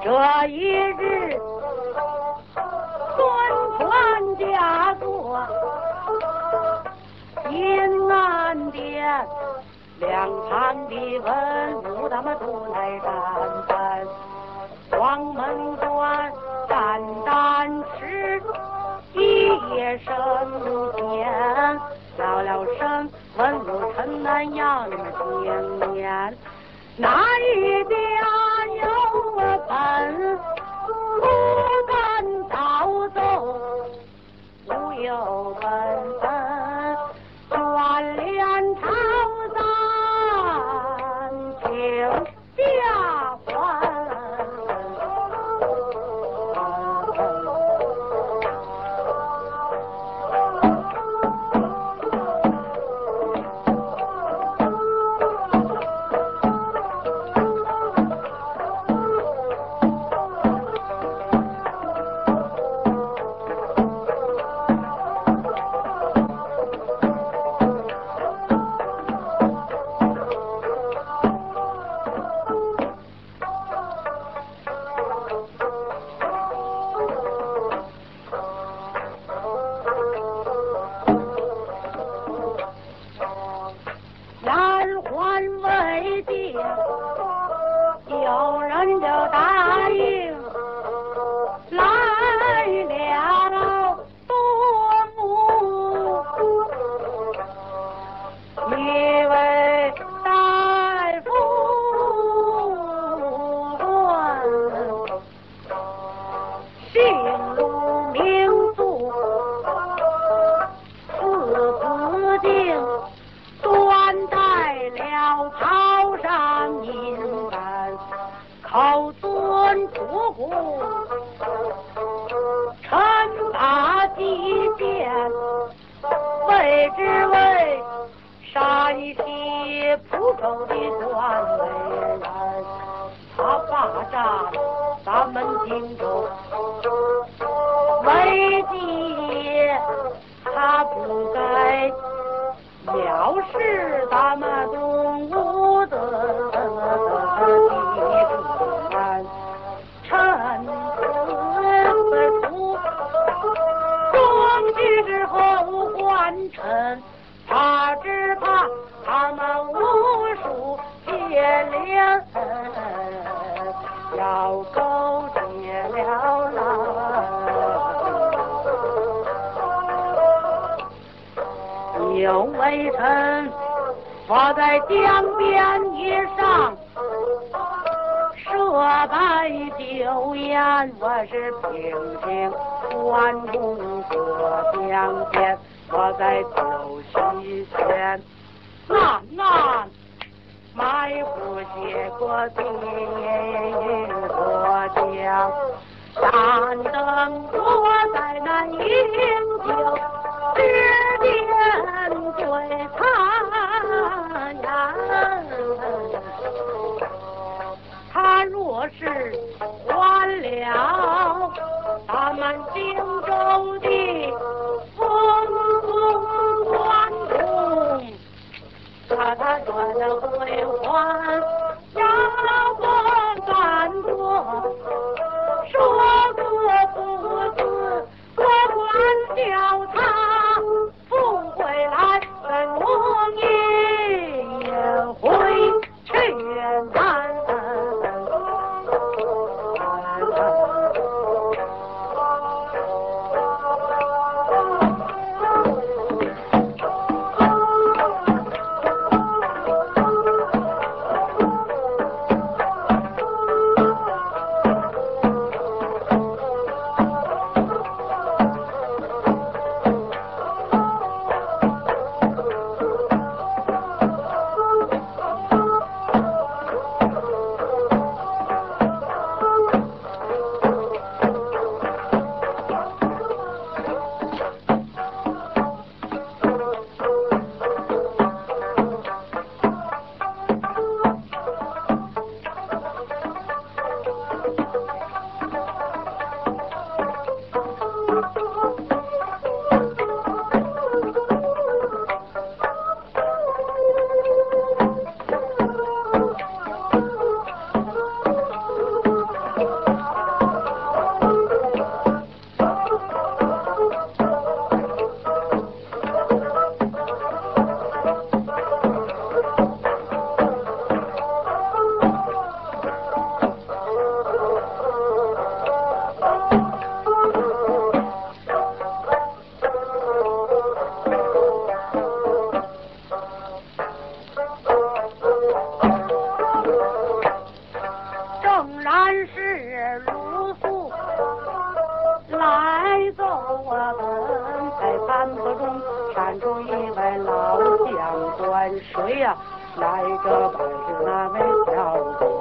这一日，孙权驾坐银安殿。两旁的文武他们都来站站，黄门一夜升天，了了声文武城南阳见面？那一家铁脸要勾结了来。有微臣我在江边一上设摆酒宴，我是平定关公过江边，我在酒席前暗暗埋伏写过地过江，但等我在那饮酒。指点对他呀，他若是还了咱们荆州的我们在半头中闪出一位老将端水呀，来者本是那位小。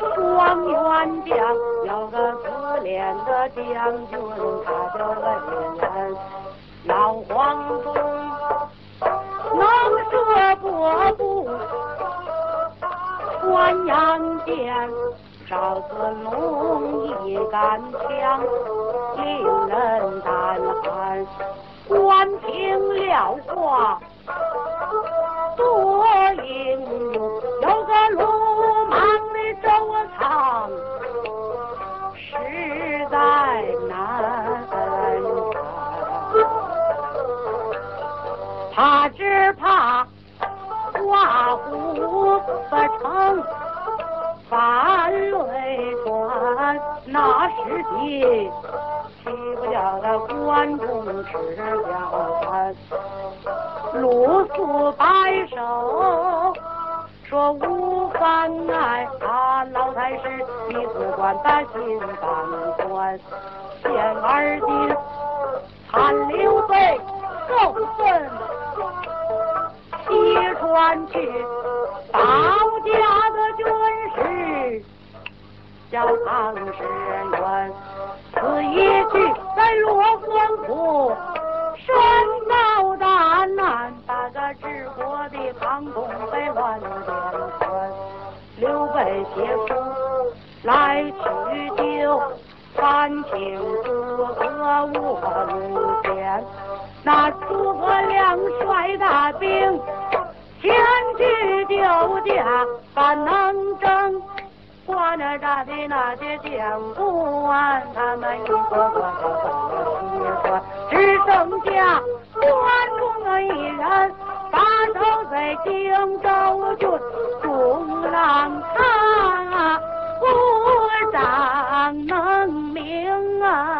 双元将有个可怜的将军他就问老黄忠能射过不关阳剑赵子龙一杆枪令人胆寒关平了卦不承反位端，那时节欺不叫那关众吃两餐？鲁肃摆手说：「无妨。」哎，他老太师你只管担心，敢宽显儿。今参刘备奏顺西川去。保家的军师叫唐解元此一去在罗广府深遭大难打个治国的唐统被乱箭穿刘备携夫来取救三请诸葛卧龙殿那诸葛亮率大兵前去救驾，反能争。关那大的那些将官，他们一个个一个个，只剩下关公一人，把头在荆州郡，不让看，不能明啊！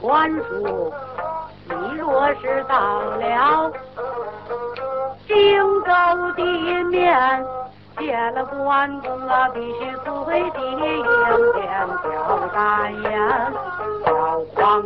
孙权说：“你若是到了荆州地面，见了关公啊，必须随地应天叫大言，叫黄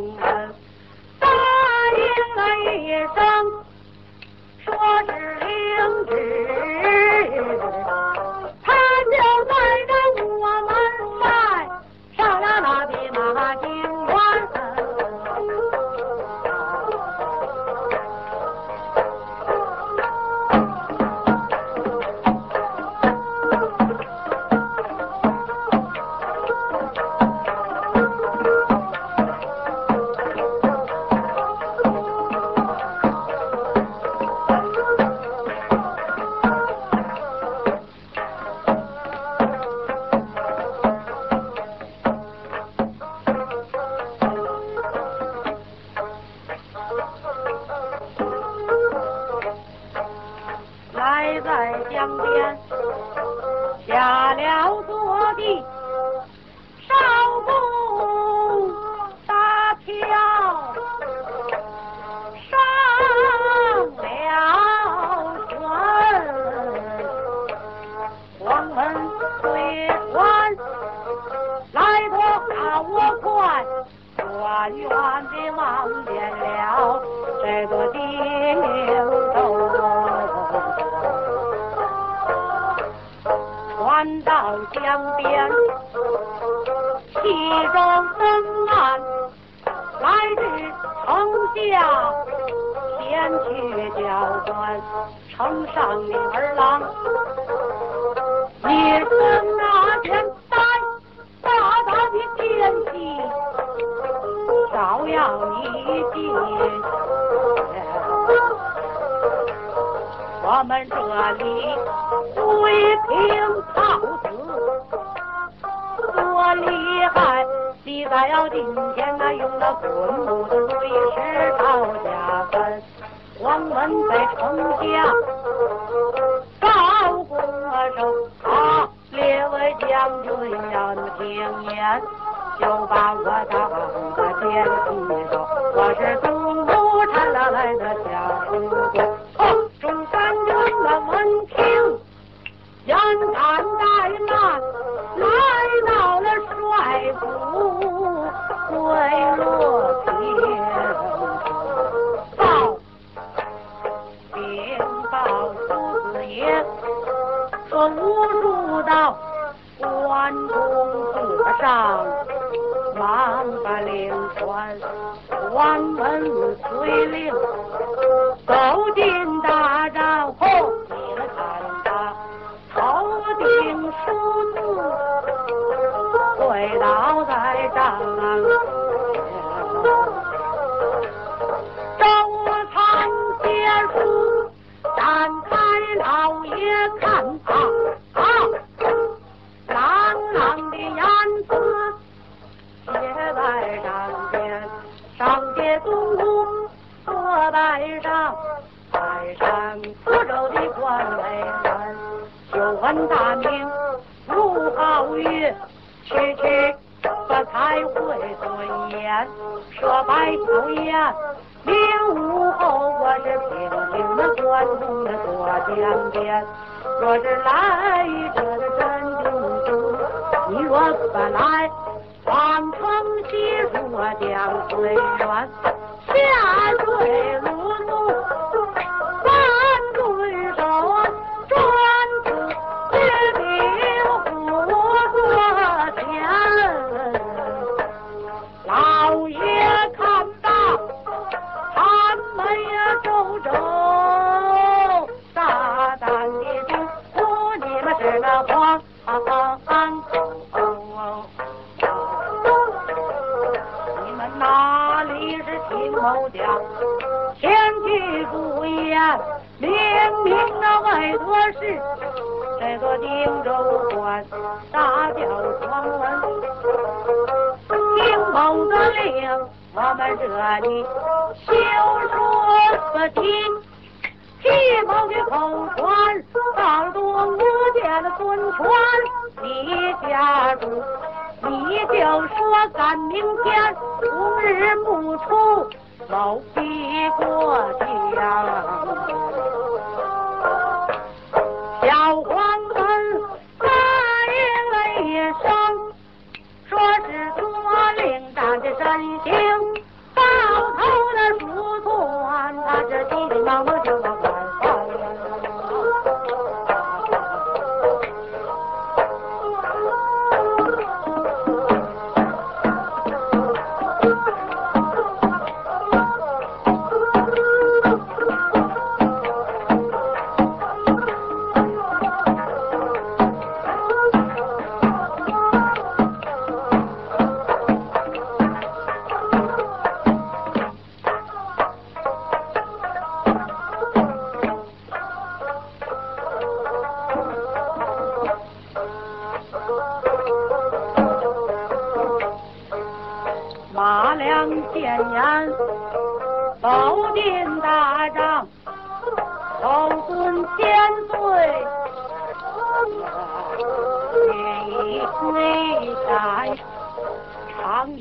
江边，启中登岸，来日城下前去交官。城上的儿郎，你从那天，大大的天气，照耀你的。我们这里最平。在要地前，那用那滚木碎石刀下翻，黄门在城下高歌声。啊，列位将军要听言，就把我当个奸细说，我是东土产那来的小书官。哦，中山军的闻听，眼看怠慢。报禀报公子爷说无助到关中国上王把连环关门催令走进若是来。荆州关大叫庄文，听某的令，我们这里休说不听。站的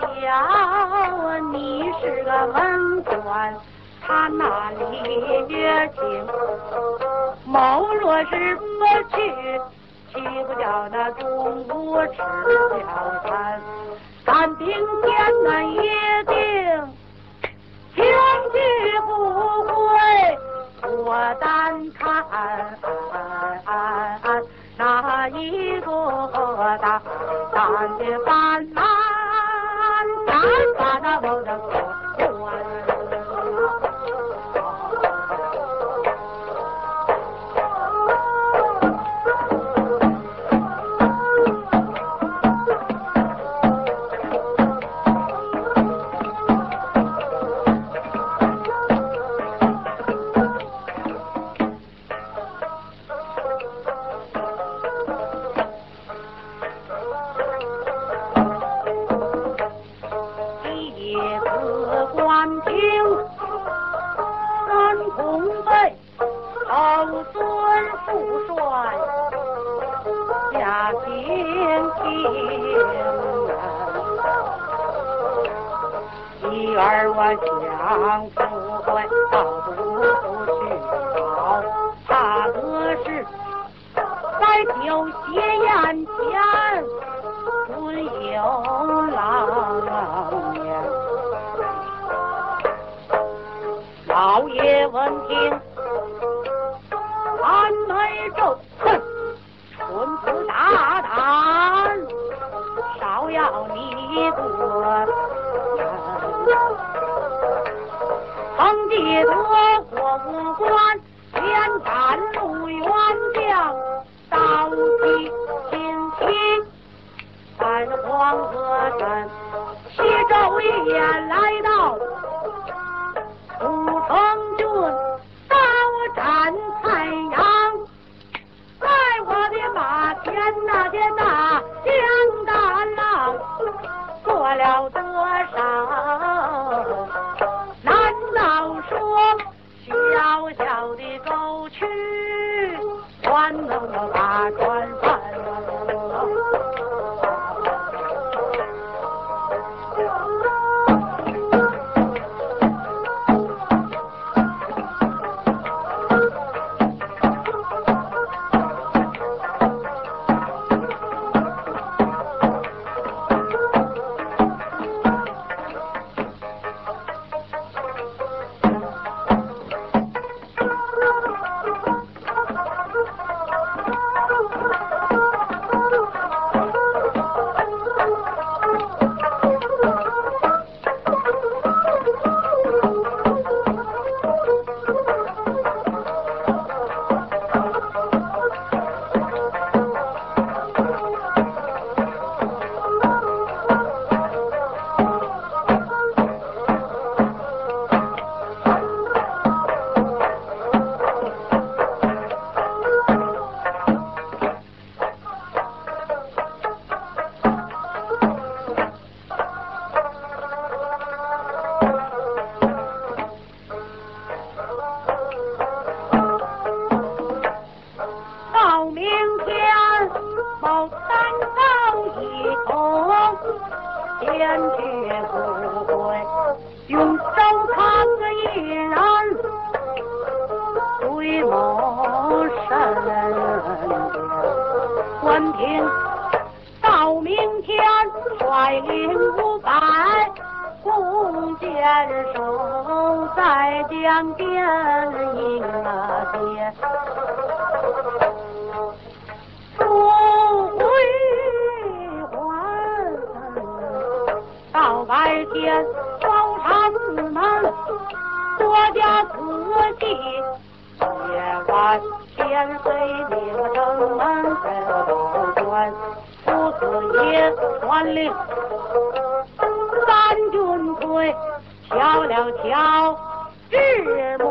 小，你是个文官，他那里也轻。某若是不去，岂不叫那中午吃了餐？咱明天咱一定前去不归。我单看那一个大胆的板 Oh, 天宝刹寺门，国家自己；夜晚天黑命城门在保管。父子也传令，三军退敲了敲，日没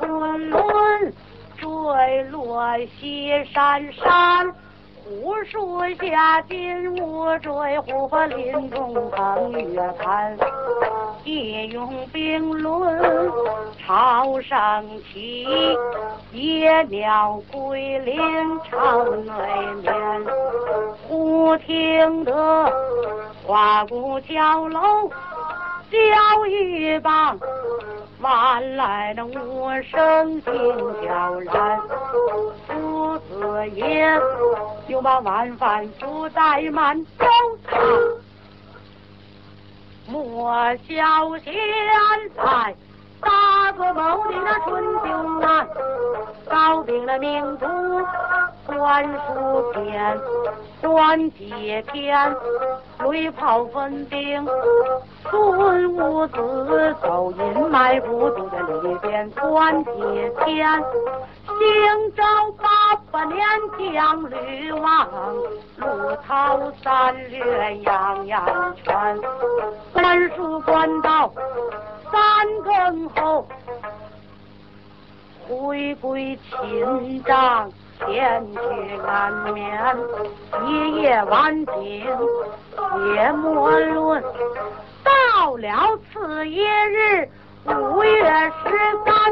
昆仑，坠落西山山。古树下，金乌坠，虎发林中腾月盘。夜用冰轮朝上起，夜鸟归林巢内眠。忽听得花鼓敲楼，叫一棒，晚来的无声惊悄然。夫子言。就把晚饭不在满州堂，莫笑现在大做谋的那春秋难，搞定了民族官书篇，断节篇，雷炮分兵，孙武子走阴埋伏都在里边，断节篇。今朝八百年将吕王，路逃三略样样全。官书官到三更后，回归秦帐前去安眠。一夜晚景夜莫论，到了次一日五月十三。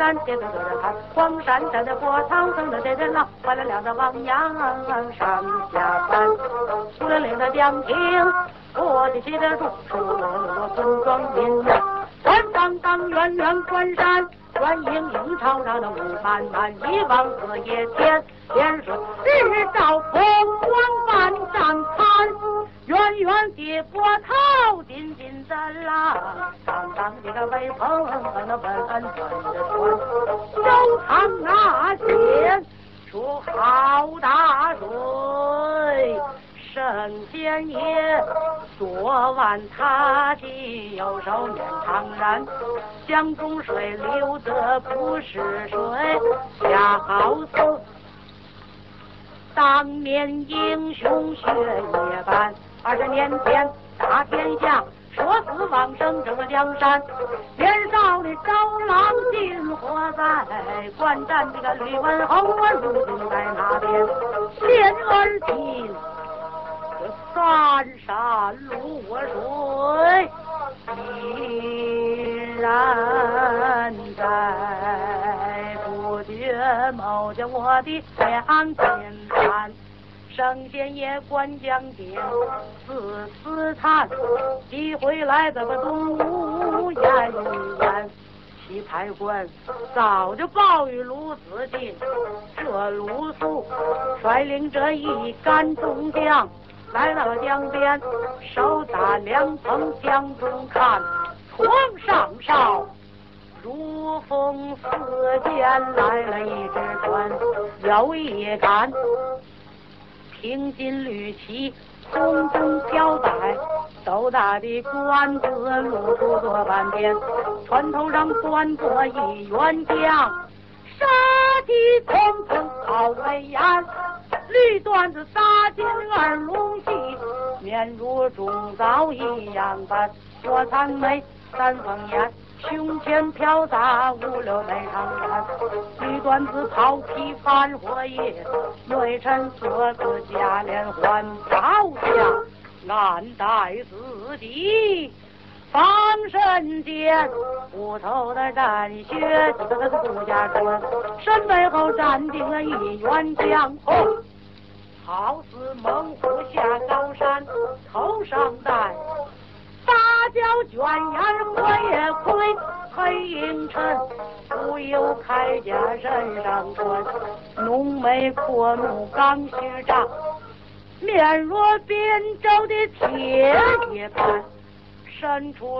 山，跌跌跌的看，黄山山的波涛，等等的人呐，坏了两个汪洋上下翻，出了岭的江亭，我的记得住，出了村庄民呀，关当当，远远关山，远影影朝朝的雾漫漫，一望四野天，天顺日照红光万丈看。远远的波涛，紧紧的浪，长长的个微风，那稳稳的船，手扛那线出好大水。圣贤爷昨晚他起，右手捻长髯，江中水流得不是水，恰好似当年英雄血液般。二十年前打天下，说死往生争了江山。年少的招郎进活在观战，这个吕文侯我如今在那边？现而今这三山露水依然在，不觉冒着我的两肩担。圣贤爷观江边，四四叹，几回来怎么东吴演一演。西太官早就报与鲁子敬，这鲁肃率领着一干众将来到了江边，手打凉棚江中看，床上哨。如风似箭来了一只船，腰一杆，平襟绿旗，红灯飘摆，斗大的官子露出坐半边，船头上端坐一员将，杀气腾腾好威严，绿缎子扎进二龙戏，面如中枣一样白，我残眉三凤眼。胸前飘洒五六枚长髯，绿缎子袍披翻火叶，内衬色子加连环，刀下暗带自己防身剑，斧头的战靴，几个是杜家春，身背后站定了一员将，好似猛虎下高山，头上戴。芭蕉卷烟我也亏，黑影沉，不由铠甲身上穿，浓眉阔目刚须长，面若扁舟的铁一般，伸出。